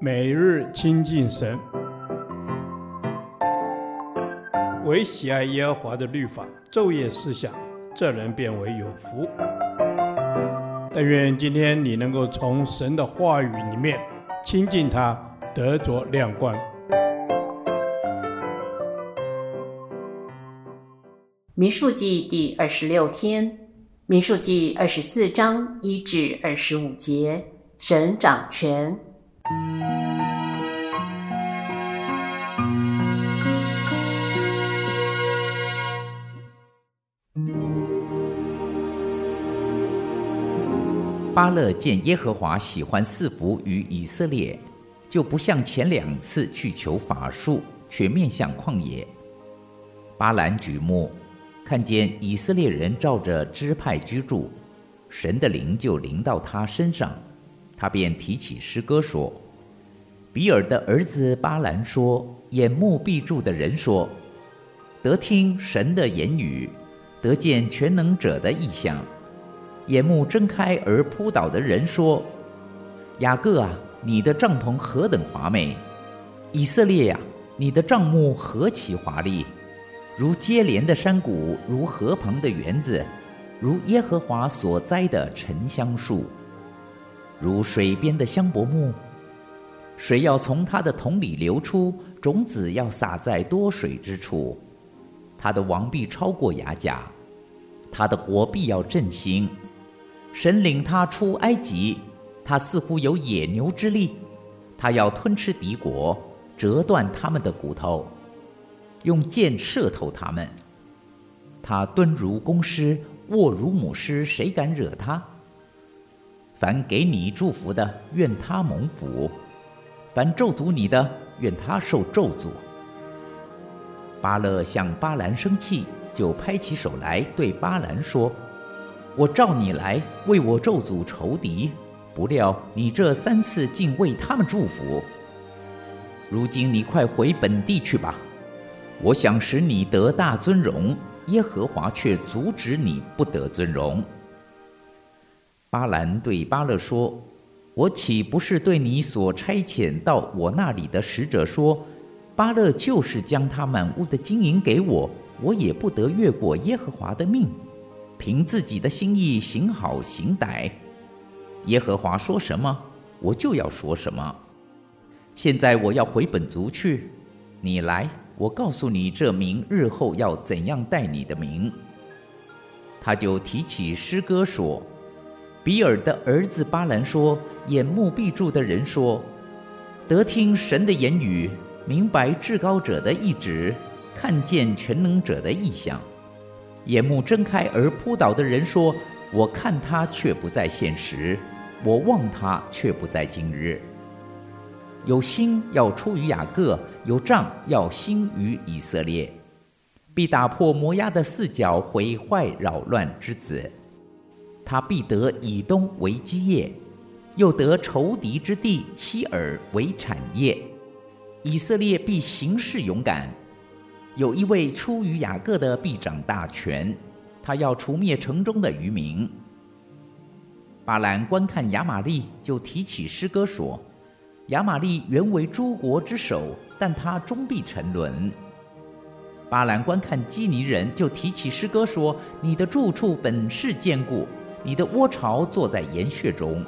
每日亲近神，唯喜爱耶和华的律法，昼夜思想，这人便为有福。但愿今天你能够从神的话语里面亲近他，得着亮光。民数记第二十六天，民数记二十四章一至二十五节，神掌权。巴勒见耶和华喜欢赐福于以色列，就不像前两次去求法术，却面向旷野。巴兰举目，看见以色列人照着支派居住，神的灵就临到他身上，他便提起诗歌说：“比尔的儿子巴兰说，眼目闭住的人说，得听神的言语，得见全能者的异象。”眼目睁开而扑倒的人说：“雅各啊，你的帐篷何等华美！以色列呀，你的帐幕何其华丽！如接连的山谷，如河旁的园子，如耶和华所栽的沉香树，如水边的香柏木。水要从它的桶里流出，种子要撒在多水之处。他的王必超过雅甲，他的国必要振兴。”神领他出埃及，他似乎有野牛之力，他要吞吃敌国，折断他们的骨头，用箭射透他们。他蹲如公狮，卧如母狮，谁敢惹他？凡给你祝福的，愿他蒙福；凡咒诅你的，愿他受咒诅。巴勒向巴兰生气，就拍起手来对巴兰说。我召你来为我咒诅仇敌，不料你这三次竟为他们祝福。如今你快回本地去吧，我想使你得大尊荣，耶和华却阻止你不得尊荣。巴兰对巴勒说：“我岂不是对你所差遣到我那里的使者说，巴勒就是将他满屋的金银给我，我也不得越过耶和华的命。”凭自己的心意行好行歹，耶和华说什么，我就要说什么。现在我要回本族去，你来，我告诉你这名日后要怎样待你的名。他就提起诗歌说：“比尔的儿子巴兰说，眼目闭住的人说，得听神的言语，明白至高者的意旨，看见全能者的意象。”眼目睁开而扑倒的人说：“我看他却不在现实，我望他却不在今日。有星要出于雅各，有杖要兴于以色列，必打破摩押的四角，毁坏扰乱之子。他必得以东为基业，又得仇敌之地西尔为产业。以色列必行事勇敢。”有一位出于雅各的必掌大权，他要除灭城中的渔民。巴兰观看亚玛利，就提起诗歌说：“亚玛利原为诸国之首，但他终必沉沦。”巴兰观看基尼人，就提起诗歌说：“你的住处本是坚固，你的窝巢坐在岩穴中。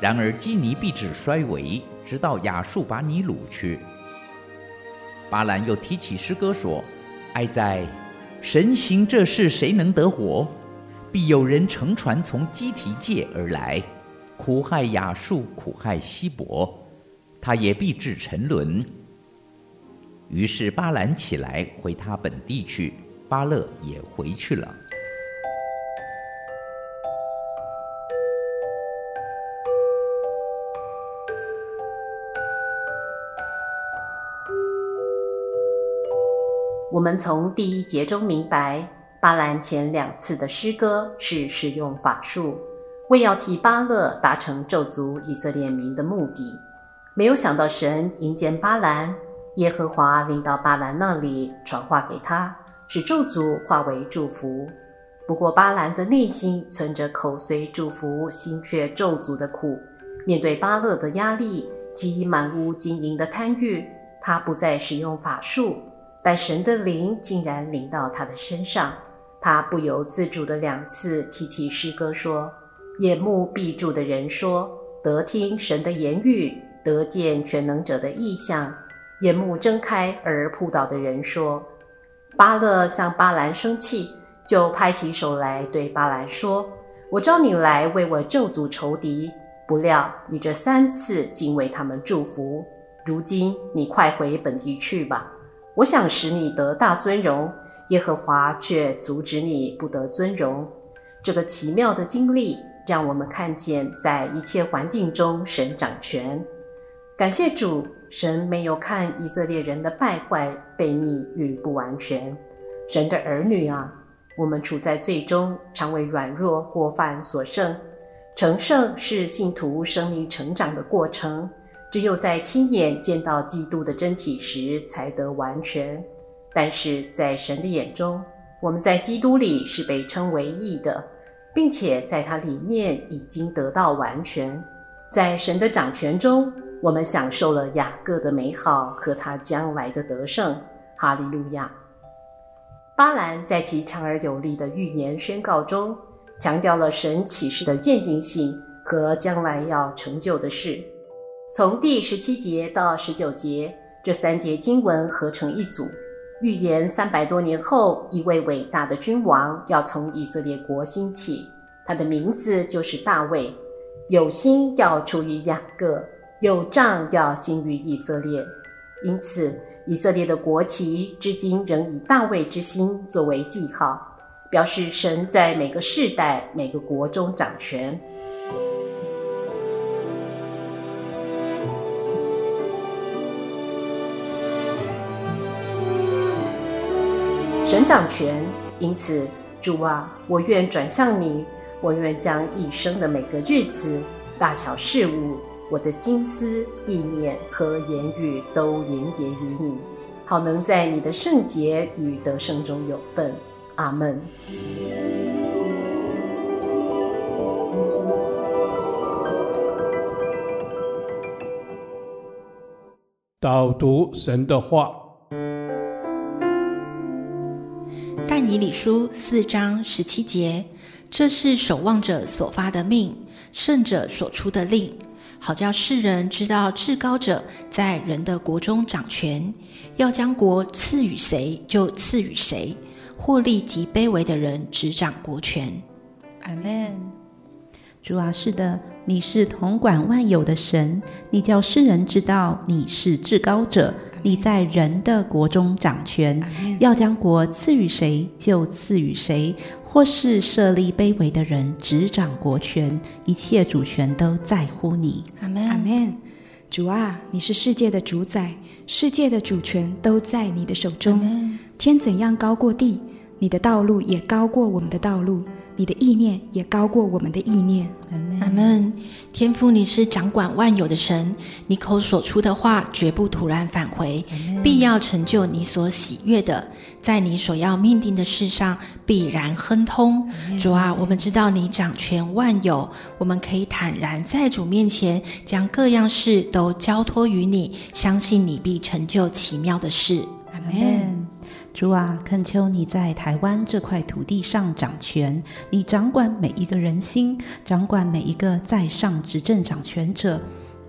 然而基尼必至衰微，直到亚述把你掳去。”巴兰又提起诗歌说：“哀哉，神行这事，谁能得活？必有人乘船从基提界而来，苦害雅述，苦害希伯，他也必至沉沦。”于是巴兰起来回他本地去，巴勒也回去了。我们从第一节中明白，巴兰前两次的诗歌是使用法术，为要替巴勒达成咒诅以色列民的目的。没有想到神迎见巴兰，耶和华临到巴兰那里，传话给他，使咒诅化为祝福。不过巴兰的内心存着口虽祝福，心却咒诅的苦。面对巴勒的压力，及满屋金银的贪欲，他不再使用法术，但神的灵竟然临到他的身上。他不由自主地两次提起诗歌说：“眼目闭住的人说，得听神的言语，得见全能者的异象；眼目睁开而扑倒的人说。”巴勒向巴兰生气，就拍起手来对巴兰说：“我召你来为我咒诅仇敌，不料你这三次竟为他们祝福。如今你快回本地去吧，我想使你得大尊荣。”耶和华却阻止你不得尊荣。这个奇妙的经历让我们看见，在一切环境中，神掌权。感谢主，神没有看以色列人的败坏、悖逆与不完全。神的儿女啊，我们处在最终，常为软弱过犯所胜。成圣是信徒生命成长的过程，只有在亲眼见到基督的真体时，才得完全。但是在神的眼中，我们在基督里是被称为义的，并且在他里面已经得到完全。在神的掌权中，我们享受了雅各的美好和他将来的得胜。哈利路亚！巴兰在其强而有力的预言宣告中，强调了神启示的渐进性和将来要成就的事。从第十七节到十九节，这三节经文合成一组。预言三百多年后，一位伟大的君王要从以色列国兴起，他的名字就是大卫。有星要出于雅各，有杖要兴于以色列。因此，以色列的国旗至今仍以大卫之星作为记号，表示神在每个世代、每个国中掌权。神掌权，因此主啊，我愿转向你，我愿将一生的每个日子、大小事物、我的心思意念和言语都连结于你，好能在你的圣洁与得胜中有份。阿门。导读神的话。以理书四章十七节，这是守望者所发的命，圣者所出的令，好叫世人知道至高者在人的国中掌权，要将国赐予谁就赐予谁，获利极卑微的人执掌国权。阿门。主啊，是的，你是统管万有的神，你叫世人知道你是至高者。你在人的国中掌权，要将国赐予谁就赐予谁，或是设立卑微的人执掌国权，一切主权都在乎你。阿门，阿门。主啊，你是世界的主宰，世界的主权都在你的手中。天怎样高过地，你的道路也高过我们的道路。你的意念也高过我们的意念。阿门。天父，你是掌管万有的神，你口所出的话绝不突然返回，必要成就你所喜悦的，在你所要命定的事上必然亨通。主啊，我们知道你掌权万有，我们可以坦然在主面前将各样事都交托于你，相信你必成就奇妙的事。阿门。主啊，恳求你在台湾这块土地上掌权，你掌管每一个人心，掌管每一个在上执政掌权者。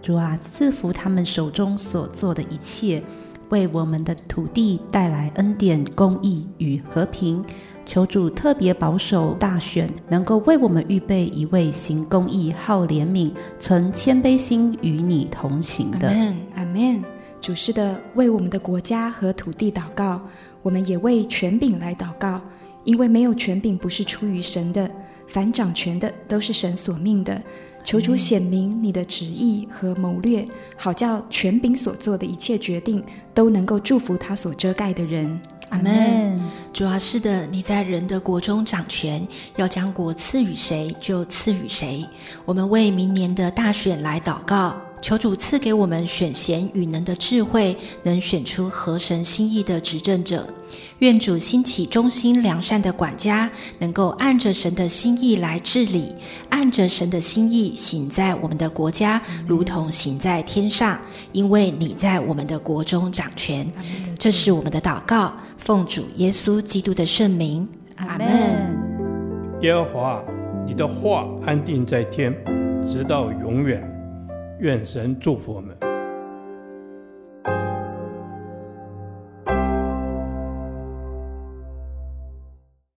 主啊，赐福他们手中所做的一切，为我们的土地带来恩典、公义与和平。求主特别保守大选，能够为我们预备一位行公义、好怜悯、存谦卑心与你同行的。阿门，阿门。主是的，为我们的国家和土地祷告。我们也为权柄来祷告，因为没有权柄不是出于神的，凡掌权的都是神所命的。求主显明你的旨意和谋略，好叫权柄所做的一切决定都能够祝福他所遮盖的人。阿门。主啊，是的，你在人的国中掌权，要将国赐予谁就赐予谁。我们为明年的大选来祷告。求主赐给我们选贤与能的智慧，能选出合神心意的执政者。愿主兴起忠心良善的管家，能够按着神的心意来治理，按着神的心意行在我们的国家，如同行在天上。因为你在我们的国中掌权。这是我们的祷告，奉主耶稣基督的圣名，阿门。耶和华，你的话安定在天，直到永远。愿神祝福我们。